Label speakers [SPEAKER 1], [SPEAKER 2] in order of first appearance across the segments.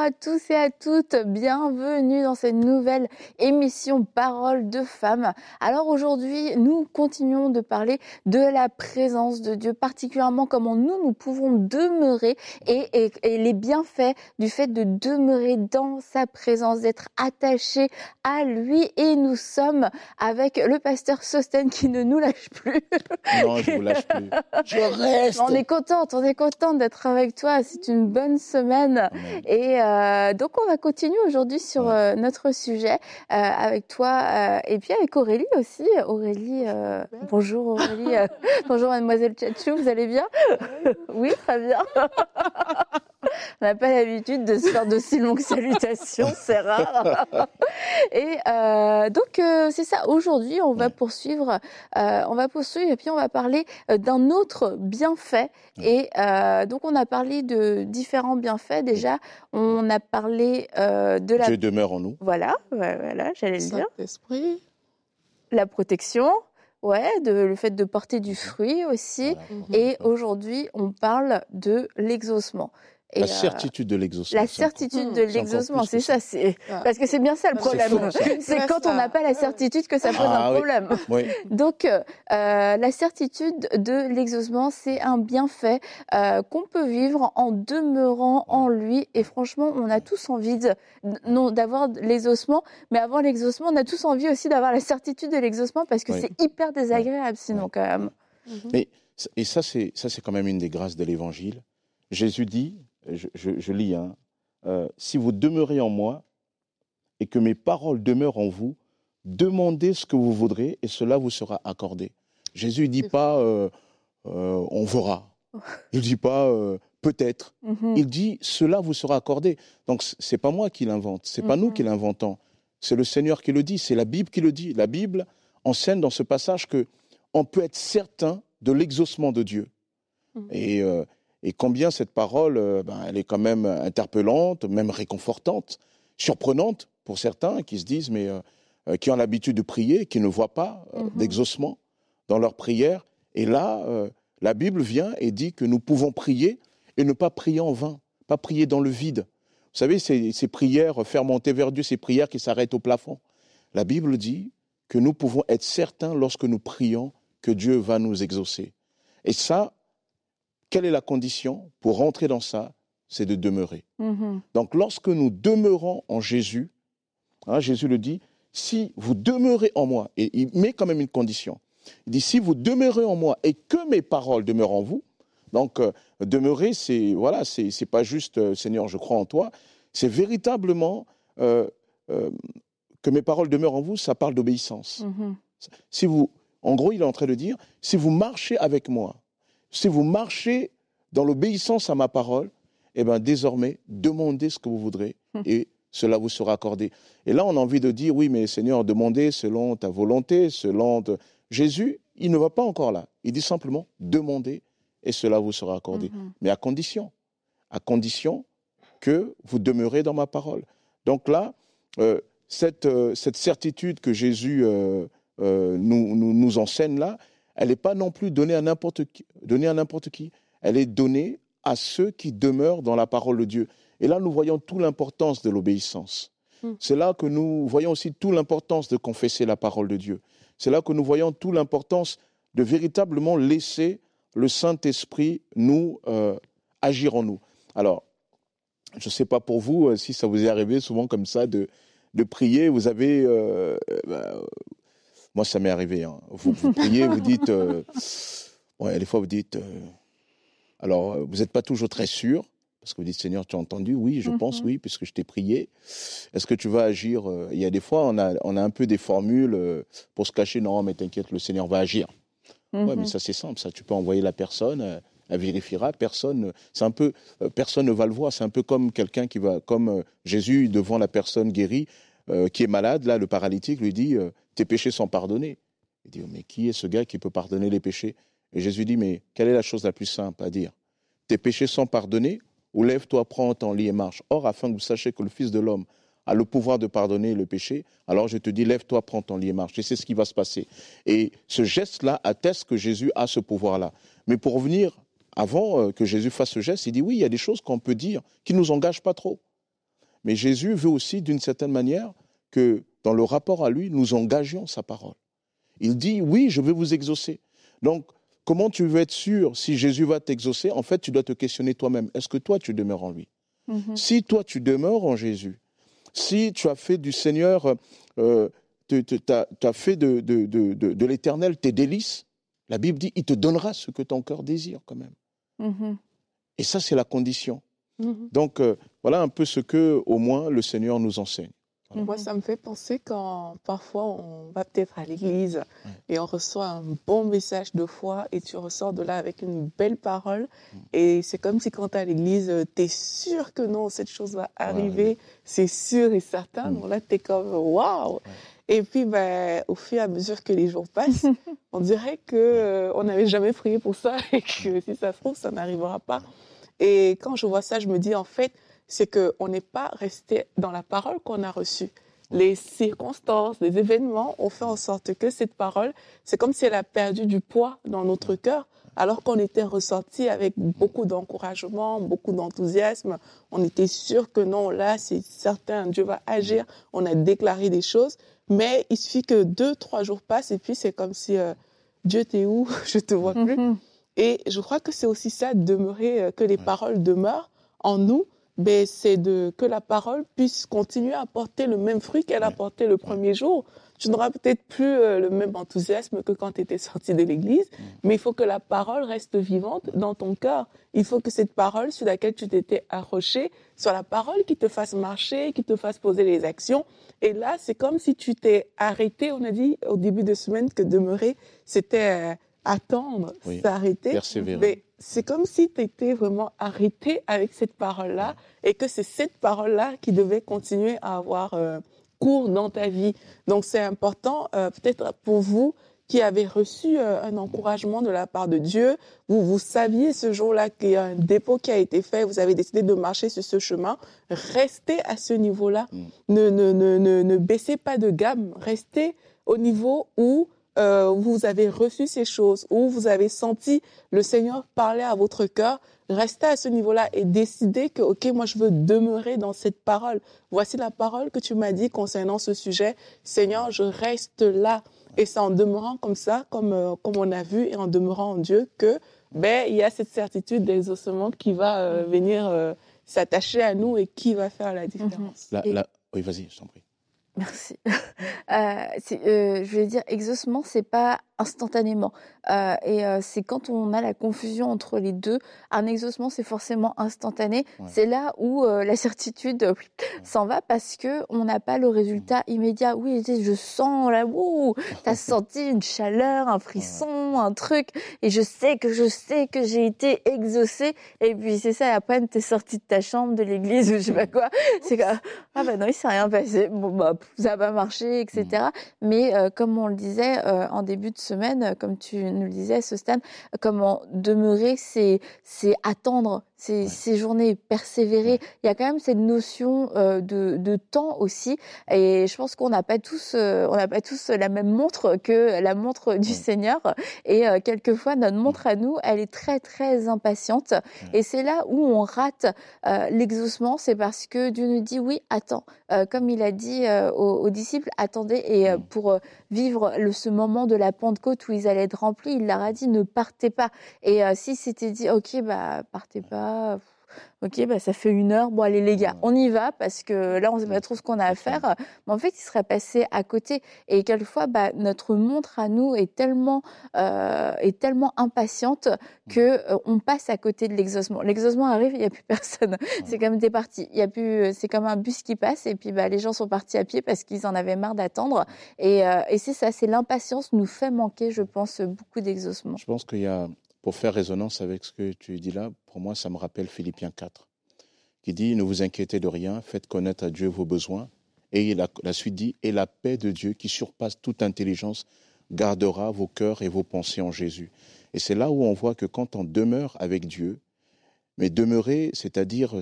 [SPEAKER 1] À tous et à toutes, bienvenue dans cette nouvelle émission Parole de femmes. Alors aujourd'hui, nous continuons de parler de la présence de Dieu, particulièrement comment nous, nous pouvons demeurer et, et- et les bienfaits du fait de demeurer dans sa présence, d'être attachés à lui. Et nous sommes avec le pasteur Sosten qui ne nous lâche plus.
[SPEAKER 2] Non, je vous lâche plus. Je reste.
[SPEAKER 1] On est contente, on est contente d'être avec toi. C'est une bonne semaine.
[SPEAKER 2] Amen.
[SPEAKER 1] Et euh, donc on va continuer aujourd'hui sur
[SPEAKER 2] Ouais.
[SPEAKER 1] euh, notre sujet euh, avec toi euh, et puis avec Aurélie aussi. Aurélie, euh, bonjour Aurélie, euh, bonjour Mademoiselle Tchatchou, vous allez bien? Oui, très bien. On n'a pas l'habitude de se faire d'aussi longues salutations, c'est rare. Et euh, donc euh, c'est ça. Aujourd'hui, on va
[SPEAKER 2] Ouais.
[SPEAKER 1] poursuivre, euh, on va poursuivre et puis on va parler d'un autre bienfait. Et euh, donc on a parlé de différents bienfaits. Déjà, on a parlé euh, de la
[SPEAKER 2] Dieu demeure en nous.
[SPEAKER 1] voilà, voilà, j'allais le dire,
[SPEAKER 3] Saint-Esprit.
[SPEAKER 1] la protection, ouais, de le fait de porter du fruit aussi.
[SPEAKER 2] Voilà.
[SPEAKER 1] Et aujourd'hui, on parle de l'exaucement. Et,
[SPEAKER 2] La
[SPEAKER 1] euh,
[SPEAKER 2] certitude de l'exaucement.
[SPEAKER 1] la certitude
[SPEAKER 3] Mmh.
[SPEAKER 1] de l'exaucement, c'est ça, c'est
[SPEAKER 3] Ah.
[SPEAKER 1] parce que c'est bien ça le problème. C'est quand on n'a pas la certitude que ça pose
[SPEAKER 2] Ah
[SPEAKER 1] un
[SPEAKER 2] oui.
[SPEAKER 1] problème.
[SPEAKER 2] Oui.
[SPEAKER 1] Donc, euh, la certitude de l'exaucement, c'est un bienfait euh, qu'on peut vivre en demeurant en lui. Et franchement, on a tous envie d'avoir l'exaucement, mais avant l'exaucement, on a tous envie aussi d'avoir la certitude de l'exaucement parce que
[SPEAKER 2] Oui.
[SPEAKER 1] c'est hyper désagréable sinon
[SPEAKER 2] Oui.
[SPEAKER 1] quand même.
[SPEAKER 2] Mais, et ça, c'est ça, c'est quand même une des grâces de l'Évangile. Jésus dit, je, je- je lis, hein, euh, si vous demeurez en moi et que mes paroles demeurent en vous, demandez ce que vous voudrez et cela vous sera accordé. Jésus ne dit pas euh, euh, on verra. Il ne dit pas euh, peut-être.
[SPEAKER 1] Mhm.
[SPEAKER 2] Il dit cela vous sera accordé. Donc c'est pas moi qui l'invente, c'est pas nous
[SPEAKER 1] Mhm.
[SPEAKER 2] qui l'inventons. C'est le Seigneur qui le dit, c'est la Bible qui le dit. La Bible enseigne dans ce passage que on peut être certain de l'exaucement de Dieu.
[SPEAKER 1] Mhm.
[SPEAKER 2] Et, euh, et combien cette parole, euh, ben, elle est quand même interpellante, même réconfortante, surprenante pour certains qui se disent, mais euh, euh, qui ont l'habitude de prier, qui ne voient pas euh,
[SPEAKER 1] Mhm.
[SPEAKER 2] d'exaucement dans leur prière. Et là, euh, la Bible vient et dit que nous pouvons prier et ne pas prier en vain, pas prier dans le vide. Vous savez, ces, ces prières, faire monter vers Dieu, ces prières qui s'arrêtent au plafond. La Bible dit que nous pouvons être certains lorsque nous prions que Dieu va nous exaucer. Et ça, quelle est la condition pour rentrer dans ça? C'est de demeurer.
[SPEAKER 1] Mhm.
[SPEAKER 2] Donc lorsque nous demeurons en Jésus, hein, Jésus le dit, si vous demeurez en moi, et il met quand même une condition, il dit, si vous demeurez en moi et que mes paroles demeurent en vous, donc euh, demeurer, c'est voilà, c'est pas juste euh, Seigneur, je crois en toi, c'est véritablement euh, euh, que mes paroles demeurent en vous, ça parle d'obéissance.
[SPEAKER 1] Mhm.
[SPEAKER 2] Si vous, en gros, il est en train de dire, si vous marchez avec moi, si vous marchez dans l'obéissance à ma parole, eh bien, désormais, demandez ce que vous voudrez
[SPEAKER 1] Hmm.
[SPEAKER 2] et cela vous sera accordé. Et là, on a envie de dire, oui, mais Seigneur, demandez selon ta volonté, selon... te- Jésus, il ne va pas encore là. Il dit simplement, demandez et cela vous sera accordé.
[SPEAKER 1] Mhm.
[SPEAKER 2] Mais à condition, à condition que vous demeurez dans ma parole. Donc là, euh, cette, euh, cette certitude que Jésus euh, euh, nous, nous, nous enseigne là, elle n'est pas non plus donnée à n'importe qui, donnée à n'importe qui. Elle est donnée à ceux qui demeurent dans la parole de Dieu. Et là, nous voyons toute l'importance de l'obéissance.
[SPEAKER 3] Mm.
[SPEAKER 2] C'est là que nous voyons aussi toute l'importance de confesser la parole de Dieu. C'est là que nous voyons toute l'importance de véritablement laisser le Saint-Esprit nous euh, agir en nous. Alors, je ne sais pas pour vous euh, si ça vous est arrivé souvent comme ça de, de prier. Vous avez, euh, moi ça m'est arrivé. hein. Vous, vous priez, vous dites, euh, ouais, des fois vous dites, euh, alors euh, vous n'êtes pas toujours très sûr parce que vous dites Seigneur, tu as entendu? Oui, je pense
[SPEAKER 1] Mhm.
[SPEAKER 2] oui, puisque je t'ai prié. Est-ce que tu vas agir euh, Il y a des fois, on a, on a un peu des formules pour se cacher. Non, mais t'inquiète, le Seigneur va agir.
[SPEAKER 1] Mhm.
[SPEAKER 2] mais ça c'est simple, ça tu peux envoyer la personne, elle vérifiera, personne, c'est un peu, personne ne va le voir, c'est un peu comme quelqu'un qui va, comme Jésus devant la personne guérie euh, qui est malade, là le paralytique lui dit, euh, tes péchés sont pardonnés. Il dit, mais qui est ce gars qui peut pardonner les péchés? Et Jésus dit, mais quelle est la chose la plus simple à dire? Tes péchés sont pardonnés ou lève-toi, prends ton lit et marche. Or, afin que vous sachiez que le Fils de l'homme a le pouvoir de pardonner le péché, alors je te dis, lève-toi, prends ton lit et marche. Et c'est ce qui va se passer. Et ce geste-là atteste que Jésus a ce pouvoir-là. Mais pour revenir, avant euh, que Jésus fasse ce geste, il dit, oui, il y a des choses qu'on peut dire qui ne nous engagent pas trop. Mais Jésus veut aussi, d'une certaine manière, que dans le rapport à lui, nous engagions sa parole. Il dit, oui, je vais vous exaucer. Donc, comment tu veux être sûr si Jésus va t'exaucer? En fait, tu dois te questionner toi-même. Est-ce que toi, tu demeures en lui?
[SPEAKER 1] Mhm.
[SPEAKER 2] Si toi, tu demeures en Jésus, si tu as fait du Seigneur, euh, tu as, fait de, de, de, de l'éternel tes délices, la Bible dit, il te donnera ce que ton cœur désire quand même.
[SPEAKER 1] Mhm.
[SPEAKER 2] Et ça, c'est la condition.
[SPEAKER 3] Mhm.
[SPEAKER 2] Donc, euh, voilà un peu ce que, au moins, le Seigneur nous enseigne.
[SPEAKER 3] Moi, ça me fait penser quand parfois on va peut-être à l'église et on reçoit un bon message de foi et tu ressors de là avec une belle parole. Et c'est comme si quand tu es à l'église, tu es sûr que non, cette chose va arriver, c'est sûr et certain. Donc là, tu es comme waouh! Et puis, ben, au fur et à mesure que les jours passent, on dirait qu'on euh, n'avait jamais prié pour ça et que si ça se trouve, ça n'arrivera pas. Et quand je vois ça, je me dis en fait, c'est qu'on n'est pas resté dans la parole qu'on a reçue. Les circonstances, les événements ont fait en sorte que cette parole, c'est comme si elle a perdu du poids dans notre cœur, alors qu'on était ressorti avec beaucoup d'encouragement, beaucoup d'enthousiasme. On était sûr que non, là, c'est certain, Dieu va agir. On a déclaré des choses, mais il suffit que deux, trois jours passent et puis c'est comme si euh, Dieu t'es où? Je te vois plus.
[SPEAKER 1] Mhm.
[SPEAKER 3] Et je crois que c'est aussi ça, demeurer, euh, que les paroles demeurent en nous, ben, c'est de que la parole puisse continuer à porter le même fruit qu'elle a porté le premier jour. Tu n'auras peut-être plus euh, le même enthousiasme que quand tu étais sorti de l'église, mais il faut que la parole reste vivante dans ton cœur. Il faut que cette parole sur laquelle tu t'étais accroché soit la parole qui te fasse marcher, qui te fasse poser les actions. Et là, c'est comme si tu t'es arrêté. On a dit au début de semaine que demeurer, c'était euh, attendre,
[SPEAKER 2] Oui.
[SPEAKER 3] s'arrêter.
[SPEAKER 2] Persévérer.
[SPEAKER 3] Mais c'est comme si tu étais vraiment arrêté avec cette parole-là et que c'est cette parole-là qui devait continuer à avoir euh, cours dans ta vie. Donc c'est important, euh, peut-être pour vous qui avez reçu euh, un encouragement de la part de Dieu, vous, vous saviez ce jour-là qu'il y a un dépôt qui a été fait, vous avez décidé de marcher sur ce chemin, restez à ce niveau-là. Ne, ne, ne, ne, ne baissez pas de gamme, restez au niveau où euh, vous avez reçu ces choses, où vous avez senti le Seigneur parler à votre cœur, restez à ce niveau-là et décidez que, OK, moi je veux demeurer dans cette parole. Voici la parole que tu m'as dit concernant ce sujet. Seigneur, je reste là. Et c'est en demeurant comme ça, comme, euh, comme on a vu, et en demeurant en Dieu, que ben, il y a cette certitude d'exaucement qui va euh, venir euh, s'attacher à nous et qui va faire la différence.
[SPEAKER 2] La-
[SPEAKER 1] Et-
[SPEAKER 2] la- Oui, vas-y, je t'en prie.
[SPEAKER 1] Merci. Euh, euh, je vais dire, exaucement, c'est pas instantanément. Euh, et euh, c'est quand on a la confusion entre les deux. Un exaucement, c'est forcément instantané.
[SPEAKER 2] Ouais.
[SPEAKER 1] C'est là où euh, la certitude s'en va parce que on n'a pas le résultat immédiat. Oui, je sens là, ouh, t'as senti une chaleur, un frisson, un truc, et je sais que je sais que j'ai été exaucé. Et puis c'est ça. Et après, t'es sorti de ta chambre, de l'église ou je sais pas quoi. C'est comme ah bah non, il s'est rien passé. Bon bah ça va marcher, etc. Mais euh, comme on le disait en début de euh, comme tu nous le disais, stade, comment demeurer, c'est attendre, c'est séjourner, persévérer. Il y a quand même cette notion euh, de, de temps aussi. Et je pense qu'on n'a pas tous, euh, on n'a pas tous la même montre que la montre du Seigneur. Et euh, quelquefois notre montre à nous, elle est très très impatiente. Et c'est là où on rate l'exaucement, c'est parce que Dieu nous dit oui, attends. Comme il a dit aux, aux disciples, attendez. Et euh, pour vivre le, ce moment de la Pentecôte où ils allaient être remplis, il leur a dit ne partez pas. Et si c'était dit ok, bah partez pas. Ok, bah ça fait une heure. Bon, allez les gars, on y va parce que là, on sait pas trop ce qu'on a à faire. Mais en fait, il serait passé à côté. Et quelquefois, bah, notre montre à nous est tellement, euh, est tellement impatiente que euh, on passe à côté de l'exaucement. L'exaucement arrive, il n'y a plus personne. C'est comme des parties. Il y a plus, c'est comme un bus qui passe et puis bah, les gens sont partis à pied parce qu'ils en avaient marre d'attendre. Et, euh, et c'est ça, c'est l'impatience nous fait manquer, je pense, beaucoup d'exaucement.
[SPEAKER 2] Je pense qu'il y a, pour faire résonance avec ce que tu dis là, pour moi, ça me rappelle Philippiens 4, qui dit Ne vous inquiétez de rien, faites connaître à Dieu vos besoins. Et la, la suite dit Et la paix de Dieu, qui surpasse toute intelligence, gardera vos cœurs et vos pensées en Jésus. Et c'est là où on voit que quand on demeure avec Dieu, Mais demeurer, c'est-à-dire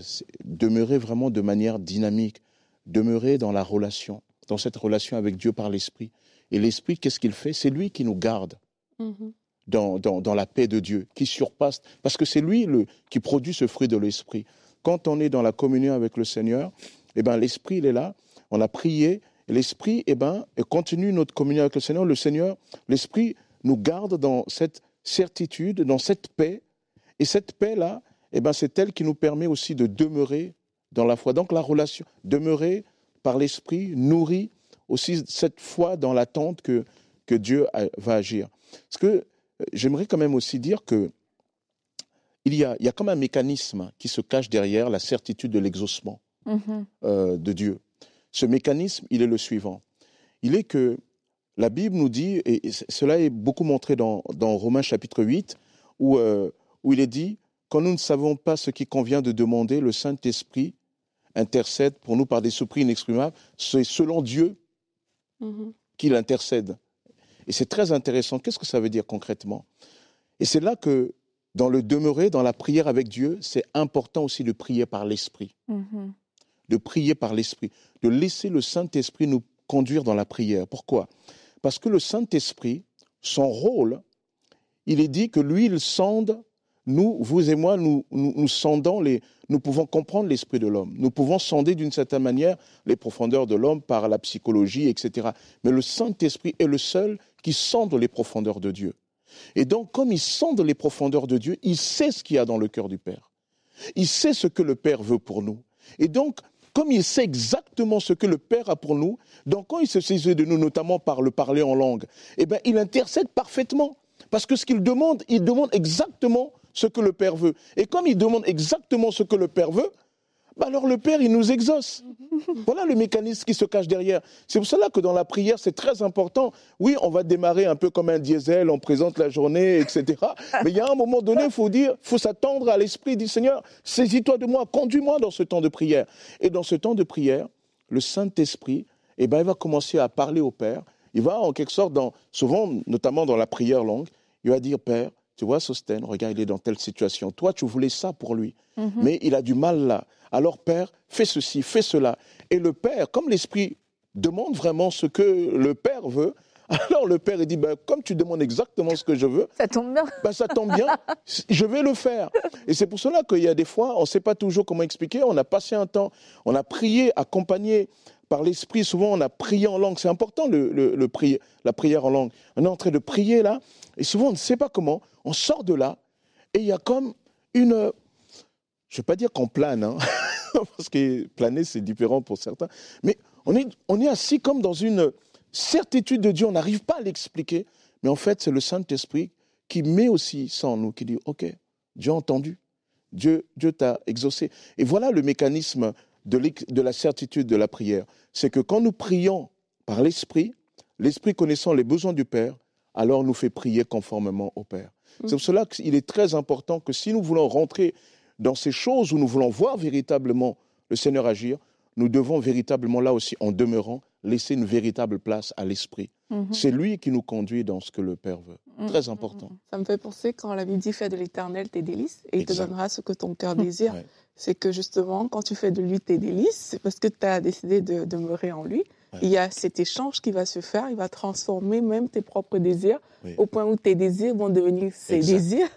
[SPEAKER 2] demeurer vraiment de manière dynamique, demeurer dans la relation, dans cette relation avec Dieu par l'Esprit. Et l'Esprit, qu'est-ce qu'il fait? C'est lui qui nous garde
[SPEAKER 3] Mhm.
[SPEAKER 2] Dans, la paix de Dieu, qui surpasse, parce que c'est lui le, qui produit ce fruit de l'Esprit. Quand on est dans la communion avec le Seigneur, eh ben, l'Esprit, est là, on a prié, l'Esprit eh ben, continue notre communion avec le Seigneur. Le Seigneur, l'Esprit nous garde dans cette certitude, dans cette paix, et cette paix-là, eh ben, c'est elle qui nous permet aussi de demeurer dans la foi. Donc la relation, demeurer par l'Esprit, nourrit aussi cette foi dans l'attente que, que Dieu va agir. Parce que j'aimerais quand même aussi dire que il y, a, il y a comme un mécanisme qui se cache derrière la certitude de l'exaucement
[SPEAKER 1] Mhm.
[SPEAKER 2] euh, de Dieu. Ce mécanisme, il est le suivant. Il est que la Bible nous dit, et cela est beaucoup montré dans, dans Romains chapitre 8, où, euh, où il est dit, quand nous ne savons pas ce qui convient de demander, le Saint-Esprit intercède pour nous par des surprises inexprimables. C'est selon Dieu
[SPEAKER 3] Mhm.
[SPEAKER 2] qu'il intercède. Et c'est très intéressant. Qu'est-ce que ça veut dire concrètement? Et c'est là que, dans le demeurer, dans la prière avec Dieu, c'est important aussi de prier par l'Esprit
[SPEAKER 1] Mhm.
[SPEAKER 2] de prier par l'Esprit, de laisser le Saint-Esprit nous conduire dans la prière. Pourquoi? Parce que le Saint-Esprit, son rôle, il est dit que lui, il sonde, nous, vous et moi, nous, nous, nous sondons, les, nous pouvons comprendre l'esprit de l'homme. Nous pouvons sonder d'une certaine manière les profondeurs de l'homme par la psychologie, etc. Mais le Saint-Esprit est le seul qui sonde les profondeurs de Dieu. Et donc, comme il sonde les profondeurs de Dieu, il sait ce qu'il y a dans le cœur du Père. Il sait ce que le Père veut pour nous. Et donc, comme il sait exactement ce que le Père a pour nous, donc quand il se saisit de nous, notamment par le parler en langue, eh bien, il intercède parfaitement. Parce que ce qu'il demande, il demande exactement ce que le Père veut. Et comme il demande exactement ce que le Père veut, bah alors le Père, il nous exauce. Voilà le mécanisme qui se cache derrière. C'est pour cela que dans la prière, c'est très important. Oui, on va démarrer un peu comme un diesel, on présente la journée, etc. Mais il y a un moment donné, il faut dire, faut s'attendre à l'Esprit du Seigneur. Saisis-toi de moi, conduis-moi dans ce temps de prière. Et dans ce temps de prière, le Saint-Esprit, eh ben, il va commencer à parler au Père. Il va en quelque sorte, dans, souvent, notamment dans la prière longue, il va dire, Père, tu vois, Sostène, regarde, il est dans telle situation. Toi, tu voulais ça pour lui,
[SPEAKER 1] Mhm.
[SPEAKER 2] mais il a du mal là. Alors, Père, fais ceci, fais cela. Et le Père, comme l'Esprit demande vraiment ce que le Père veut, alors le Père, il dit, ben, comme tu demandes exactement ce que je veux,
[SPEAKER 1] Ça tombe bien.
[SPEAKER 2] ben, ça tombe bien, je vais le faire. Et c'est pour cela qu'il y a des fois, on ne sait pas toujours comment expliquer, on a passé un temps, on a prié, accompagné par l'Esprit, souvent on a prié en langue, c'est important le, la prière en langue. On est en train de prier là, et souvent on ne sait pas comment, on sort de là, et il y a comme une... Je ne vais pas dire qu'on plane, hein, parce que planer c'est différent pour certains, mais on est, on est assis comme dans une certitude de Dieu, on n'arrive pas à l'expliquer, mais en fait c'est le Saint-Esprit qui met aussi ça en nous, qui dit, OK, Dieu a entendu, Dieu, Dieu t'a exaucé. Et voilà le mécanisme de, la certitude de la prière. C'est que quand nous prions par l'Esprit, l'Esprit connaissant les besoins du Père, alors nous fait prier conformément au Père. C'est pour cela qu'il est très important que si nous voulons rentrer dans ces choses où nous voulons voir véritablement le Seigneur agir, nous devons véritablement là aussi, en demeurant, laisser une véritable place à l'Esprit.
[SPEAKER 1] Mhm.
[SPEAKER 2] C'est lui qui nous conduit dans ce que le Père veut.
[SPEAKER 1] Mhm.
[SPEAKER 2] Très important.
[SPEAKER 3] Ça me fait penser quand la Bible dit fais de l'éternel tes délices et il te donnera ce que ton cœur désire.
[SPEAKER 2] Ouais.
[SPEAKER 3] C'est que justement, quand tu fais de lui tes délices, c'est parce que tu as décidé de demeurer en lui.
[SPEAKER 2] Ouais.
[SPEAKER 3] Il y a cet échange qui va se faire, il va transformer même tes propres désirs
[SPEAKER 2] Oui.
[SPEAKER 3] au point où tes désirs vont devenir ses
[SPEAKER 2] Exact.
[SPEAKER 3] désirs.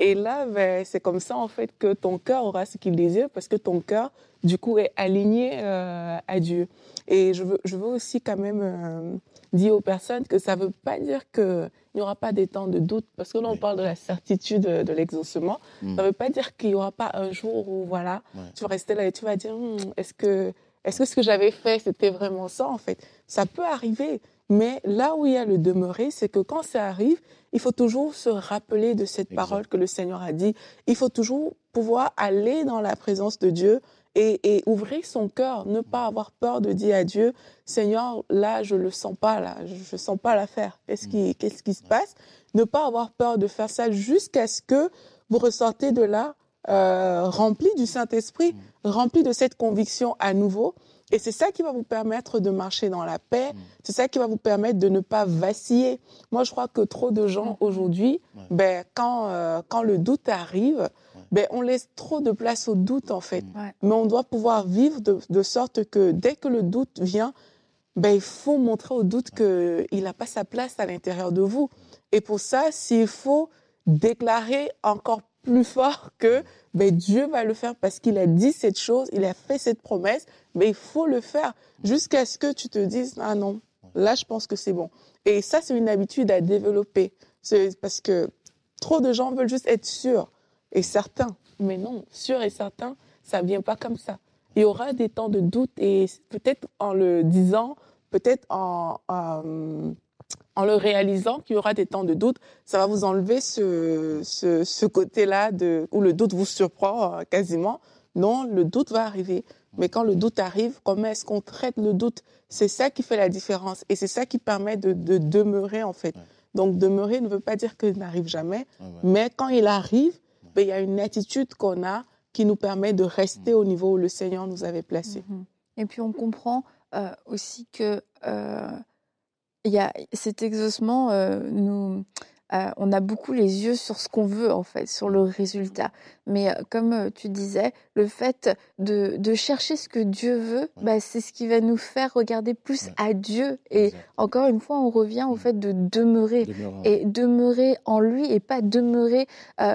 [SPEAKER 3] Et là, ben, c'est comme ça en fait que ton cœur aura ce qu'il désire parce que ton cœur, du coup, est aligné euh, à Dieu. Et je veux, je veux aussi quand même euh, dire aux personnes que ça ne veut pas dire qu'il n'y aura pas des temps de doute parce que là, on
[SPEAKER 2] Oui.
[SPEAKER 3] parle de la certitude de, de l'exaucement.
[SPEAKER 2] Mm.
[SPEAKER 3] Ça ne veut pas dire qu'il n'y aura pas un jour où voilà,
[SPEAKER 2] Ouais.
[SPEAKER 3] tu vas rester là et tu vas dire Hmm, est-ce que, est que ce que j'avais fait, c'était vraiment ça en fait? Ça peut arriver. Mais là où il y a le demeurer, c'est que quand ça arrive, il faut toujours se rappeler de cette parole que le Seigneur a dit. Il faut toujours pouvoir aller dans la présence de Dieu et, et ouvrir son cœur, ne pas avoir peur de dire à Dieu, Seigneur, là, je le sens pas, là, je, je sens pas l'affaire. Qu'est-ce qui, qu'est-ce qui se passe Ne pas avoir peur de faire ça jusqu'à ce que vous ressortez de là euh, rempli du Saint-Esprit, rempli de cette conviction à nouveau. Et c'est ça qui va vous permettre de marcher dans la paix. C'est ça qui va vous permettre de ne pas vaciller. Moi, je crois que trop de gens aujourd'hui,
[SPEAKER 2] Ouais.
[SPEAKER 3] ben, quand, euh, quand le doute arrive, ben, on laisse trop de place au doute, en fait.
[SPEAKER 1] Ouais.
[SPEAKER 3] Mais on doit pouvoir vivre de, de sorte que dès que le doute vient, ben, il faut montrer au doute qu'il n'a pas sa place à l'intérieur de vous. Et pour ça, s'il faut déclarer encore plus fort que ben, Dieu va le faire parce qu'il a dit cette chose, il a fait cette promesse, mais il faut le faire jusqu'à ce que tu te dises, ah non, là, je pense que c'est bon. Et ça, c'est une habitude à développer. Parce que trop de gens veulent juste être sûrs et certains. Mais non, sûr et certain, ça vient pas comme ça. Il y aura des temps de doute et peut-être en le disant, peut-être en, en le réalisant qu'il y aura des temps de doute, ça va vous enlever ce, ce, ce côté-là de, où le doute vous surprend euh, quasiment. Non, le doute va arriver. Mais quand le doute arrive, comment est-ce qu'on traite le doute? C'est ça qui fait la différence et c'est ça qui permet de, de demeurer en fait.
[SPEAKER 2] Ouais.
[SPEAKER 3] Donc demeurer ne veut pas dire qu'il n'arrive jamais,
[SPEAKER 2] Ouais, ouais.
[SPEAKER 3] mais quand il arrive, ben, il y a une attitude qu'on a qui nous permet de rester au niveau où le Seigneur nous avait placés.
[SPEAKER 1] Mhm. Et puis on comprend euh, aussi que euh, il y a cet exaucement, euh, nous, euh, on a beaucoup les yeux sur ce qu'on veut en fait, sur le résultat. Mais euh, comme euh, tu disais, le fait de, de chercher ce que Dieu veut, bah, c'est ce qui va nous faire regarder plus
[SPEAKER 2] Ouais.
[SPEAKER 1] à Dieu. Et encore une fois, on revient au
[SPEAKER 2] Mm.
[SPEAKER 1] fait de demeurer et demeurer en lui et pas demeurer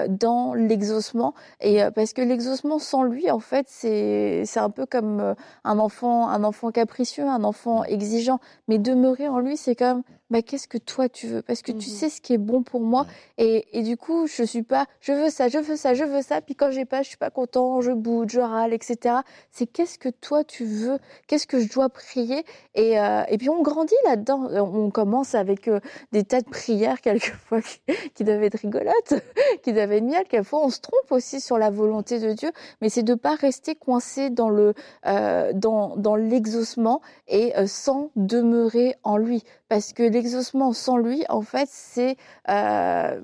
[SPEAKER 1] dans l'exaucement et parce que l'exaucement sans lui en fait c'est c'est un peu comme un enfant un enfant capricieux un enfant exigeant mais demeurer en lui c'est comme bah qu'est-ce que toi tu veux? Parce que tu
[SPEAKER 3] Mhm.
[SPEAKER 1] sais ce qui est bon pour moi. Et, et du coup je suis pas je veux ça je veux ça je veux ça. Puis quand j'ai pas je suis pas content je boude je râle etc c'est qu'est-ce que toi tu veux? Qu'est-ce que je dois prier? Et euh, et puis on grandit là-dedans. On commence avec euh, des tas de prières quelquefois qui, qui doivent être rigolotes, qui doivent être miel. Quelquefois, on se trompe aussi sur la volonté de Dieu, mais c'est de pas rester coincé dans le euh, dans dans l'exaucement et euh, sans demeurer en lui, parce que l'exaucement sans lui, en fait, c'est euh,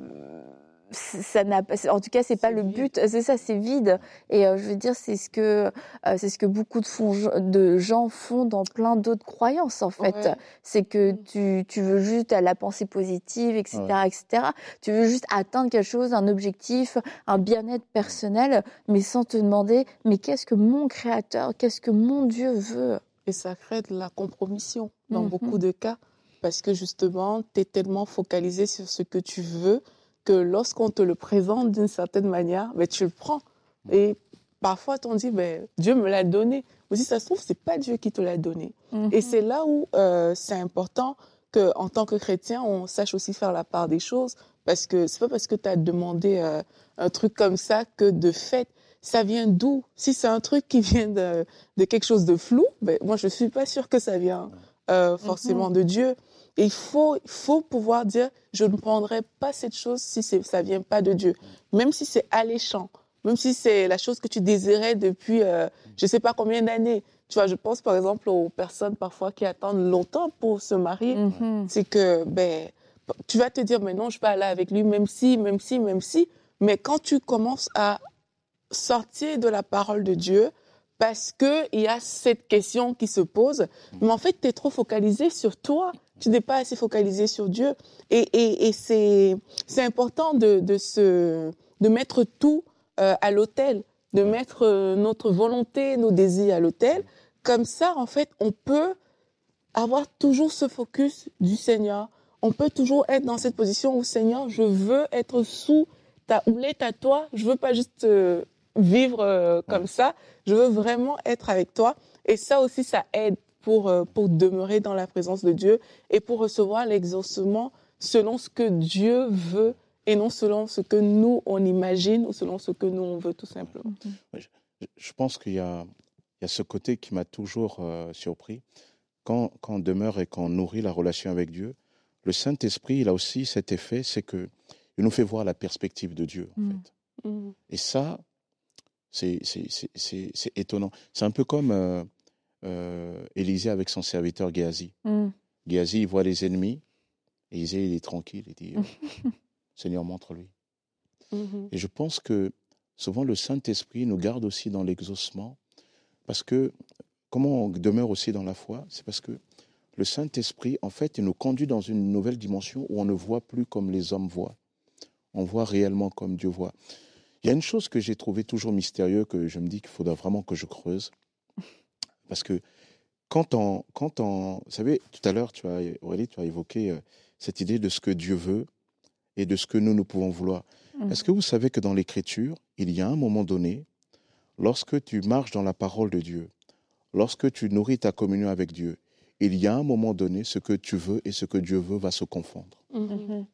[SPEAKER 1] ça n'a pas en tout cas c'est pas le but c'est ça c'est vide et euh, je veux dire c'est ce que euh, c'est ce que beaucoup de, font- de gens font dans plein d'autres croyances en fait
[SPEAKER 3] Ouais.
[SPEAKER 1] c'est que
[SPEAKER 3] Mm.
[SPEAKER 1] tu, tu veux juste à la pensée positive, etc.,
[SPEAKER 2] Ouais.
[SPEAKER 1] etc. Tu veux juste atteindre quelque chose, un objectif, un bien-être personnel, mais sans te demander, mais qu'est-ce que mon Créateur, qu'est-ce que mon Dieu veut?
[SPEAKER 3] Et ça crée de la compromission dans
[SPEAKER 1] Mhm.
[SPEAKER 3] beaucoup de cas parce que justement, tu es tellement focalisé sur ce que tu veux que lorsqu'on te le présente d'une certaine manière, ben, tu le prends. Et parfois, on dit, ben, Dieu me l'a donné. Mais si ça se trouve, c'est pas Dieu qui te l'a donné. Et c'est là où euh, c'est important que, en tant que chrétien, on sache aussi faire la part des choses, parce que c'est pas parce que tu as demandé euh, un truc comme ça que de fait, ça vient d'où? Si c'est un truc qui vient de, de quelque chose de flou, ben, moi je suis pas sûre que ça vient euh, forcément de Dieu. Et il faut, il faut pouvoir dire, je ne prendrai pas cette chose si ça vient pas de Dieu, même si c'est alléchant, même si c'est la chose que tu désirais depuis, euh, je sais pas combien d'années. Tu vois, je pense par exemple aux personnes parfois qui attendent longtemps pour se marier.
[SPEAKER 1] Mhm.
[SPEAKER 3] C'est que, ben, tu vas te dire, mais non, je vais aller avec lui, même si, même si, même si. Mais quand tu commences à sortir de la parole de Dieu, parce que il y a cette question qui se pose, mais en fait, tu es trop focalisé sur toi. Tu n'es pas assez focalisé sur Dieu. Et, et, et c'est, c'est important de, de, se, de mettre tout euh, à l'autel, de mettre euh, notre volonté, nos désirs à l'autel. Comme ça, en fait, on peut avoir toujours ce focus du Seigneur. On peut toujours être dans cette position où, Seigneur, je veux être sous ta houlette à toi. Je veux pas juste euh, vivre comme ça. Je veux vraiment être avec toi. Et ça aussi, ça aide pour, euh, pour demeurer dans la présence de Dieu et pour recevoir l'exaucement selon ce que Dieu veut et non selon ce que nous, on imagine ou selon ce que nous, on veut tout simplement.
[SPEAKER 2] Je- Je pense qu'il y a, il y a ce côté qui m'a toujours euh, surpris. Quand, quand on demeure et qu'on nourrit la relation avec Dieu, le Saint-Esprit, il a aussi cet effet, c'est que il nous fait voir la perspective de Dieu, en
[SPEAKER 1] Mm.
[SPEAKER 2] fait.
[SPEAKER 3] Mhm.
[SPEAKER 2] Et ça, c'est c'est- c'est- c'est- c'est étonnant. C'est un peu comme euh, euh, Élisée avec son serviteur Géasi. Géasi, il voit les ennemis, Élisée, il est tranquille, il dit, euh, Seigneur, montre-lui.
[SPEAKER 3] Mhm.
[SPEAKER 2] Et je pense que souvent le Saint-Esprit nous garde aussi dans l'exaucement, parce que comment on demeure aussi dans la foi, c'est parce que le Saint-Esprit, en fait, il nous conduit dans une nouvelle dimension où on ne voit plus comme les hommes voient. On voit réellement comme Dieu voit. Il y a une chose que j'ai trouvé toujours mystérieuse, que je me dis qu'il faudra vraiment que je creuse. Parce que quand on, quand on, vous savez, tout à l'heure, tu as, Aurélie, tu as évoqué euh, cette idée de ce que Dieu veut et de ce que nous, nous pouvons vouloir.
[SPEAKER 1] Mhm.
[SPEAKER 2] Est-ce que vous savez que dans l'Écriture, il y a un moment donné, lorsque tu marches dans la parole de Dieu, lorsque tu nourris ta communion avec Dieu, il y a un moment donné, ce que tu veux et ce que Dieu veut va se confondre.
[SPEAKER 1] Mhm.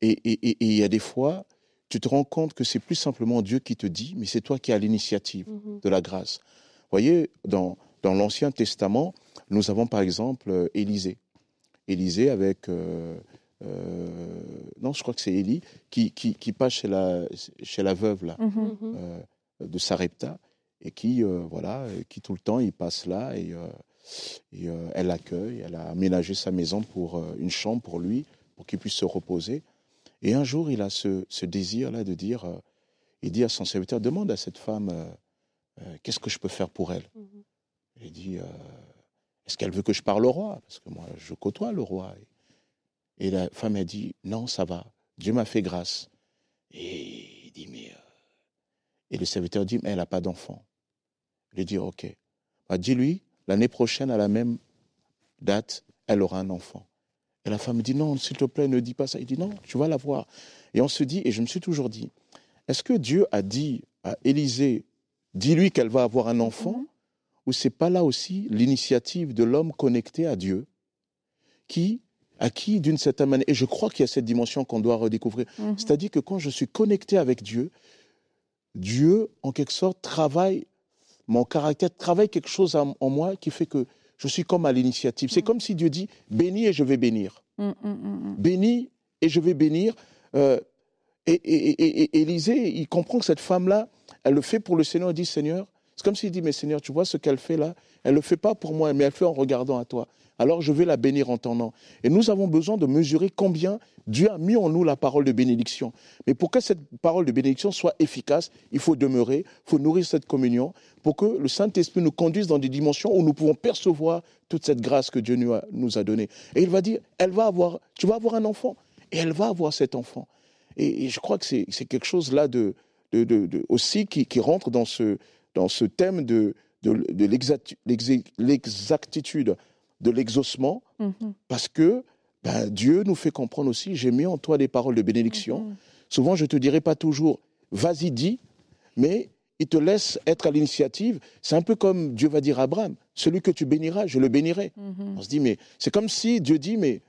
[SPEAKER 2] Et, et- et- et il y a des fois, tu te rends compte que c'est plus simplement Dieu qui te dit, mais c'est toi qui as l'initiative
[SPEAKER 3] Mhm.
[SPEAKER 2] de la grâce. Vous voyez, dans, dans l'Ancien Testament, nous avons par exemple euh, Élisée. Élisée avec... euh, euh, non, je crois que c'est Élie qui, qui, qui passe chez la, chez la veuve là.
[SPEAKER 1] Mhm.
[SPEAKER 2] euh, de Sarepta et qui, euh, voilà, qui tout le temps, il passe là et, euh, et euh, elle l'accueille. Elle a aménagé sa maison pour euh, une chambre pour lui, pour qu'il puisse se reposer. Et un jour, il a ce, ce désir-là de dire, euh, il dit à son serviteur, demande à cette femme, euh, euh, qu'est-ce que je peux faire pour elle?
[SPEAKER 3] Mhm.
[SPEAKER 2] Il dit, euh, est-ce qu'elle veut que je parle au roi? Parce que moi, je côtoie le roi. Et la femme a dit, non, ça va, Dieu m'a fait grâce. Et dit, mais... euh, Et le serviteur dit, mais elle n'a pas d'enfant. Il dit, ok. Bah, Dis-lui, l'année prochaine, à la même date, elle aura un enfant. Et la femme dit, non, s'il te plaît, ne dis pas ça. Il dit, non, tu vas l'avoir. Et on se dit, et je me suis toujours dit, est-ce que Dieu a dit à Élisée, dis-lui qu'elle va avoir un enfant? Ou c'est pas là aussi l'initiative de l'homme connecté à Dieu, qui, à qui, d'une certaine manière, et je crois qu'il y a cette dimension qu'on doit redécouvrir,
[SPEAKER 1] Mhm.
[SPEAKER 2] c'est-à-dire que quand je suis connecté avec Dieu, Dieu, en quelque sorte, travaille mon caractère, travaille quelque chose en, moi qui fait que je suis comme à l'initiative. C'est
[SPEAKER 1] Mhm.
[SPEAKER 2] comme si Dieu dit, bénis et je vais bénir.
[SPEAKER 1] Mhm.
[SPEAKER 2] Bénis et je vais bénir. Euh, et, et, et- et- Élisée, il comprend que cette femme-là, elle le fait pour le Seigneur. Il dit, Seigneur, c'est comme s'il dit, mais Seigneur, tu vois ce qu'elle fait là? Elle ne le fait pas pour moi, mais elle le fait en regardant à toi. Alors je vais la bénir en ton nom. Et nous avons besoin de mesurer combien Dieu a mis en nous la parole de bénédiction. Mais pour que cette parole de bénédiction soit efficace, il faut demeurer, il faut nourrir cette communion pour que le Saint-Esprit nous conduise dans des dimensions où nous pouvons percevoir toute cette grâce que Dieu nous a, donnée. Et il va dire, elle va avoir, tu vas avoir un enfant. Et elle va avoir cet enfant. Et, je crois que c'est quelque chose là de, aussi qui rentre dans ce, dans ce thème de, de, l'exactitude de l'exaucement,
[SPEAKER 1] Mhm.
[SPEAKER 2] parce que ben, Dieu nous fait comprendre aussi, j'ai mis en toi des paroles de bénédiction.
[SPEAKER 1] Mhm.
[SPEAKER 2] Souvent, je ne te dirai pas toujours, vas-y, dis, mais il te laisse être à l'initiative. C'est un peu comme Dieu va dire à Abraham, celui que tu béniras, je le bénirai.
[SPEAKER 1] Mhm.
[SPEAKER 2] On se dit, mais c'est comme si Dieu dit, mais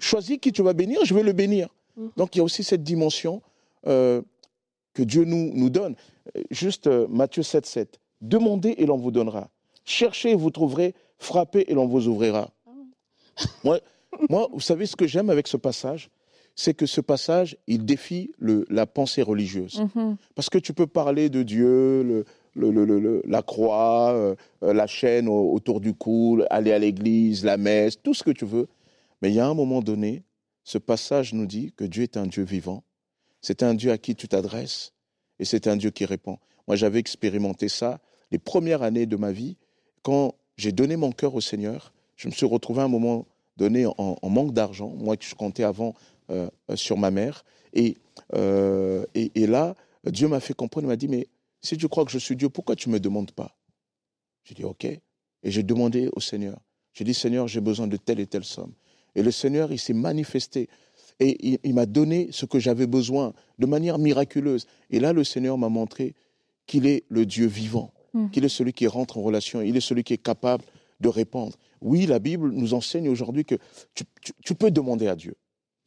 [SPEAKER 2] choisis qui tu vas bénir, je vais le bénir. Donc il y a aussi cette dimension euh, que Dieu nous, nous donne. Juste euh, Matthieu 7, 7. Demandez et l'on vous donnera. Cherchez et vous trouverez. Frappez et l'on vous ouvrira. Moi, moi, vous savez ce que j'aime avec ce passage? C'est que ce passage, il défie le- la pensée religieuse.
[SPEAKER 1] Mhm.
[SPEAKER 2] Parce que tu peux parler de Dieu, le, le- la croix, euh, euh, la chaîne au- autour du cou, aller à l'église, la messe, tout ce que tu veux. Mais il y a un moment donné, ce passage nous dit que Dieu est un Dieu vivant. C'est un Dieu à qui tu t'adresses et c'est un Dieu qui répond. Moi, j'avais expérimenté ça les premières années de ma vie. Quand j'ai donné mon cœur au Seigneur, je me suis retrouvé à un moment donné en, manque d'argent. Moi, que je comptais avant euh, euh, sur ma mère. Et, euh, et, et là, Dieu m'a fait comprendre, il m'a dit, mais si tu crois que je suis Dieu, pourquoi tu ne me demandes pas? J'ai dit, OK. Et j'ai demandé au Seigneur. J'ai dit, Seigneur, j'ai besoin de telle et telle somme. Et le Seigneur, il s'est manifesté. Et il, il m'a donné ce que j'avais besoin de manière miraculeuse. Et là, le Seigneur m'a montré qu'il est le Dieu vivant,
[SPEAKER 1] Mhm.
[SPEAKER 2] qu'il est celui qui rentre en relation, il est celui qui est capable de répondre. Oui, la Bible nous enseigne aujourd'hui que tu, tu- tu peux demander à Dieu.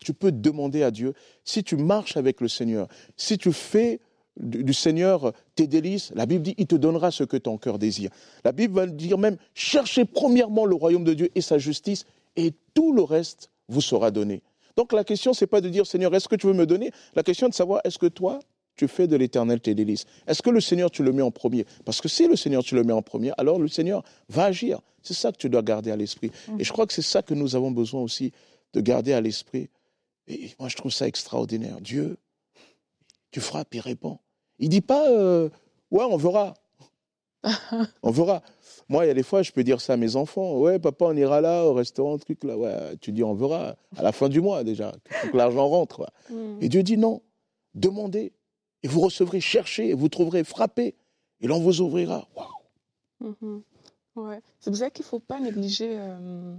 [SPEAKER 2] Tu peux demander à Dieu. Si tu marches avec le Seigneur, si tu fais du, du Seigneur tes délices, la Bible dit, il te donnera ce que ton cœur désire. La Bible va dire même, cherchez premièrement le royaume de Dieu et sa justice, et tout le reste vous sera donné. Donc la question, c'est pas de dire, Seigneur, est-ce que tu veux me donner? La question est de savoir, est-ce que toi, tu fais de l'éternel tes délices? Est-ce que le Seigneur, tu le mets en premier? Parce que si le Seigneur, tu le mets en premier, alors le Seigneur va agir. C'est ça que tu dois garder à l'esprit. Et je crois que c'est ça que nous avons besoin aussi de garder à l'esprit. Et moi, je trouve ça extraordinaire. Dieu, tu frappes, il répond. Il dit pas, euh, ouais, on verra. on verra. Moi, il y a des fois, je peux dire ça à mes enfants. Ouais, papa, on ira là, au restaurant, truc là. Ouais, tu dis, on verra. À la fin du mois, déjà. Faut que l'argent rentre.
[SPEAKER 3] Mhm.
[SPEAKER 2] Et Dieu dit non. Demandez. et vous recevrez, cherchez et vous trouverez, frappez et l'on vous ouvrira. Waouh
[SPEAKER 3] Mhm. Ouais. C'est pour ça qu'il ne faut pas négliger euh,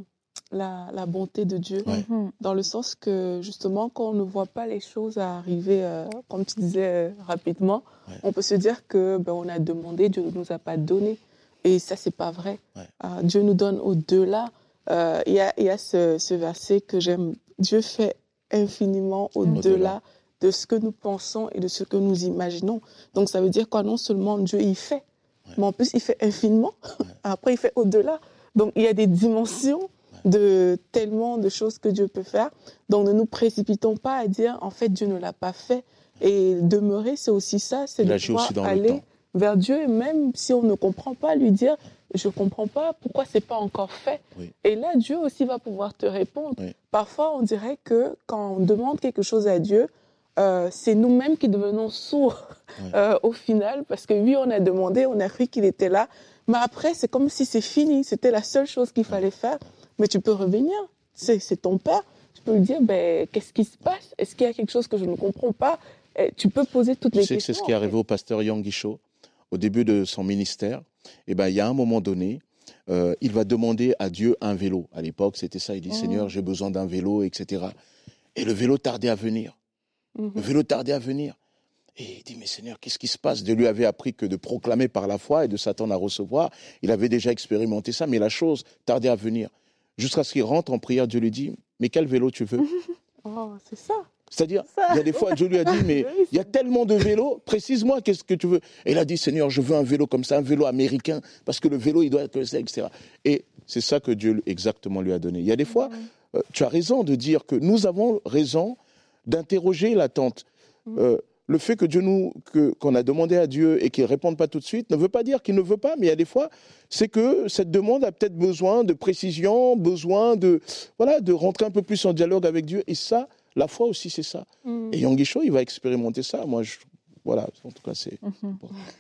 [SPEAKER 3] la, la bonté de Dieu,
[SPEAKER 2] Ouais.
[SPEAKER 1] Mhm.
[SPEAKER 3] dans le sens que justement, quand on ne voit pas les choses arriver, euh, comme tu disais euh, rapidement,
[SPEAKER 2] Ouais.
[SPEAKER 3] on peut se dire que ben, on a demandé, Dieu ne nous a pas donné. Et ça, c'est pas vrai.
[SPEAKER 2] Ouais.
[SPEAKER 3] Euh, Dieu nous donne au-delà. Euh, Il y a, il y a ce, ce verset que j'aime. Dieu fait infiniment au-delà de ce que nous pensons et de ce que nous imaginons. Donc ça veut dire quoi? Non seulement Dieu il fait,
[SPEAKER 2] Ouais.
[SPEAKER 3] mais en plus il fait infiniment.
[SPEAKER 2] Ouais.
[SPEAKER 3] Après il fait au-delà. Donc il y a des dimensions de tellement de choses que Dieu peut faire. Donc ne nous précipitons pas à dire en fait Dieu ne l'a pas fait. Et demeurer, c'est aussi ça, c'est de pouvoir aller vers Dieu, et même si on ne comprend pas, lui dire je comprends pas pourquoi c'est pas encore fait?
[SPEAKER 2] Oui.
[SPEAKER 3] Et là, Dieu aussi va pouvoir te répondre.
[SPEAKER 2] Oui.
[SPEAKER 3] Parfois, on dirait que quand on demande quelque chose à Dieu, euh, c'est nous-mêmes qui devenons sourds
[SPEAKER 2] Oui.
[SPEAKER 3] euh, au final, parce que oui, on a demandé, on a cru qu'il était là, mais après, c'est comme si c'est fini, c'était la seule chose qu'il fallait faire. Mais tu peux revenir, c'est ton père, tu peux lui dire, ben, qu'est-ce qui se passe? Est-ce qu'il y a quelque chose que je ne comprends pas? Et Tu peux poser toutes
[SPEAKER 2] Tu
[SPEAKER 3] les
[SPEAKER 2] sais que
[SPEAKER 3] questions.
[SPEAKER 2] c'est ce qui est arrivé au pasteur Yang Guichot au début de son ministère. Et ben, il y a un moment donné, euh, il va demander à Dieu un vélo. À l'époque, c'était ça. Il dit
[SPEAKER 3] Oh.
[SPEAKER 2] Seigneur, j'ai besoin d'un vélo, etc. Et le vélo tardait à venir.
[SPEAKER 3] Mhm.
[SPEAKER 2] Le vélo tardait à venir. Et il dit, mais Seigneur, qu'est-ce qui se passe? Dieu lui avait appris que de proclamer par la foi et de s'attendre à recevoir. Il avait déjà expérimenté ça, mais la chose tardait à venir. Jusqu'à ce qu'il rentre en prière, Dieu lui dit, mais quel vélo tu veux?
[SPEAKER 3] Oh, c'est ça.
[SPEAKER 2] C'est-à-dire, il y a des fois, Dieu lui a dit, mais il y a tellement de vélos, précise-moi qu'est-ce que tu veux. Et il a dit, Seigneur, je veux un vélo comme ça, un vélo américain, parce que le vélo, il doit être ça, etc. Et c'est ça que Dieu exactement lui a donné. Il y a des fois, euh, tu as raison de dire que nous avons raison d'interroger l'attente. Euh, le fait que Dieu nous, que, qu'on a demandé à Dieu et qu'il ne réponde pas tout de suite ne veut pas dire qu'il ne veut pas, mais il y a des fois, c'est que cette demande a peut-être besoin de précision, besoin de, voilà, de rentrer un peu plus en dialogue avec Dieu. Et ça, la foi aussi, c'est ça.
[SPEAKER 3] Mhm.
[SPEAKER 2] Et Yangisho, il va expérimenter ça. Moi, je, voilà, en tout cas, c'est.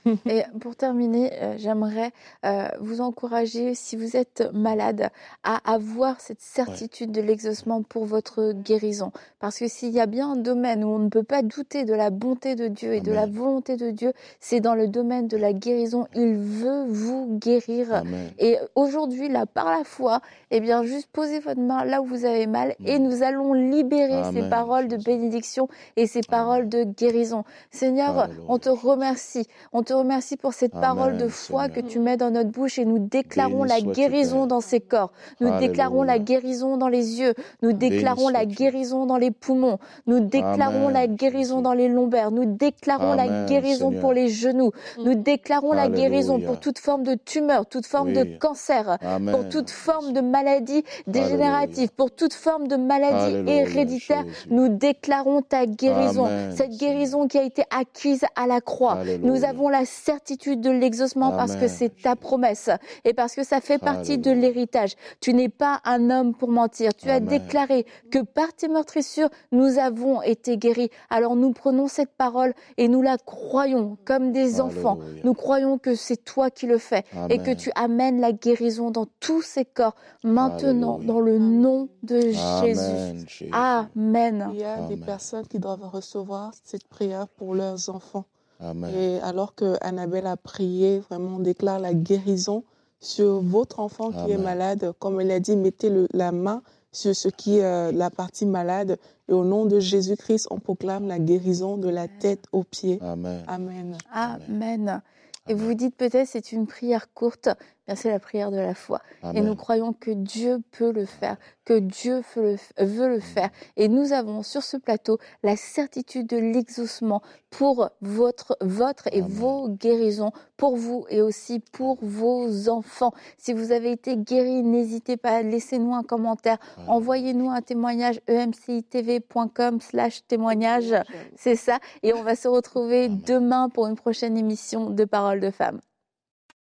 [SPEAKER 1] Et pour terminer, euh, j'aimerais euh, vous encourager, si vous êtes malade, à avoir cette certitude de l'exaucement pour votre guérison. Parce que s'il y a bien un domaine où on ne peut pas douter de la bonté de Dieu et de la volonté de Dieu, c'est dans le domaine de la guérison. Il veut vous guérir.
[SPEAKER 2] Amen.
[SPEAKER 1] Et aujourd'hui, là, par la foi, eh bien, juste posez votre main là où vous avez mal et nous allons libérer ces paroles de bénédiction et ces paroles de guérison. Seigneur,
[SPEAKER 2] Alléluia.
[SPEAKER 1] on te remercie. On te remercie pour cette
[SPEAKER 2] Amen,
[SPEAKER 1] parole de foi
[SPEAKER 2] Seigneur.
[SPEAKER 1] que tu mets dans notre bouche et nous déclarons
[SPEAKER 2] Béni
[SPEAKER 1] la guérison dans ces corps. Nous déclarons la guérison dans les yeux. Nous déclarons la guérison dans les poumons. Nous déclarons
[SPEAKER 2] Amen,
[SPEAKER 1] la guérison dans les lombaires. Nous déclarons la guérison
[SPEAKER 2] Seigneur.
[SPEAKER 1] pour les genoux. Nous déclarons la guérison pour toute forme de tumeur, toute forme de cancer,
[SPEAKER 2] Amen.
[SPEAKER 1] pour toute forme de maladie dégénérative, pour toute forme de maladie
[SPEAKER 2] Alléluia,
[SPEAKER 1] héréditaire.
[SPEAKER 2] Jésus.
[SPEAKER 1] Nous déclarons ta guérison,
[SPEAKER 2] Amen,
[SPEAKER 1] cette guérison qui a été acquise à la croix.
[SPEAKER 2] Alléluia.
[SPEAKER 1] Nous avons la certitude de l'exaucement parce que
[SPEAKER 2] Amen,
[SPEAKER 1] c'est ta promesse et parce que ça fait partie de l'héritage. Tu n'es pas un homme pour mentir. Tu as déclaré que par tes meurtrissures, nous avons été guéris. Alors nous prenons cette parole et nous la croyons comme des enfants. Nous croyons que c'est toi qui le fais et que tu amènes la guérison dans tous ces corps maintenant
[SPEAKER 2] Alléluia.
[SPEAKER 1] dans le nom de Jésus.
[SPEAKER 2] Amen, Jésus.
[SPEAKER 1] Amen.
[SPEAKER 3] Il y a des personnes qui doivent recevoir cette prière pour leurs enfants.
[SPEAKER 2] Amen.
[SPEAKER 3] Et alors que Annabelle a prié, vraiment, on déclare la guérison sur votre enfant qui est malade. Comme elle a dit, mettez le- la main sur ce qui est euh, la partie malade. Et au nom de Jésus-Christ, on proclame la guérison de la tête aux pieds.
[SPEAKER 2] Amen.
[SPEAKER 3] Amen.
[SPEAKER 1] Amen. Et vous vous dites peut-être c'est une prière courte, bien c'est la prière de la foi. Et nous croyons que Dieu peut le faire, que Dieu veut le, veut le faire. Et nous avons sur ce plateau la certitude de l'exaucement pour votre, votre et
[SPEAKER 2] Amen.
[SPEAKER 1] vos guérisons, pour vous et aussi pour vos enfants. Si vous avez été guéri, n'hésitez pas, laissez-nous un commentaire,
[SPEAKER 2] Amen.
[SPEAKER 1] envoyez-nous un témoignage emcitv.com slash témoignage. C'est ça. Et on va se retrouver
[SPEAKER 2] Amen.
[SPEAKER 1] demain pour une prochaine émission de Paroles de femmes.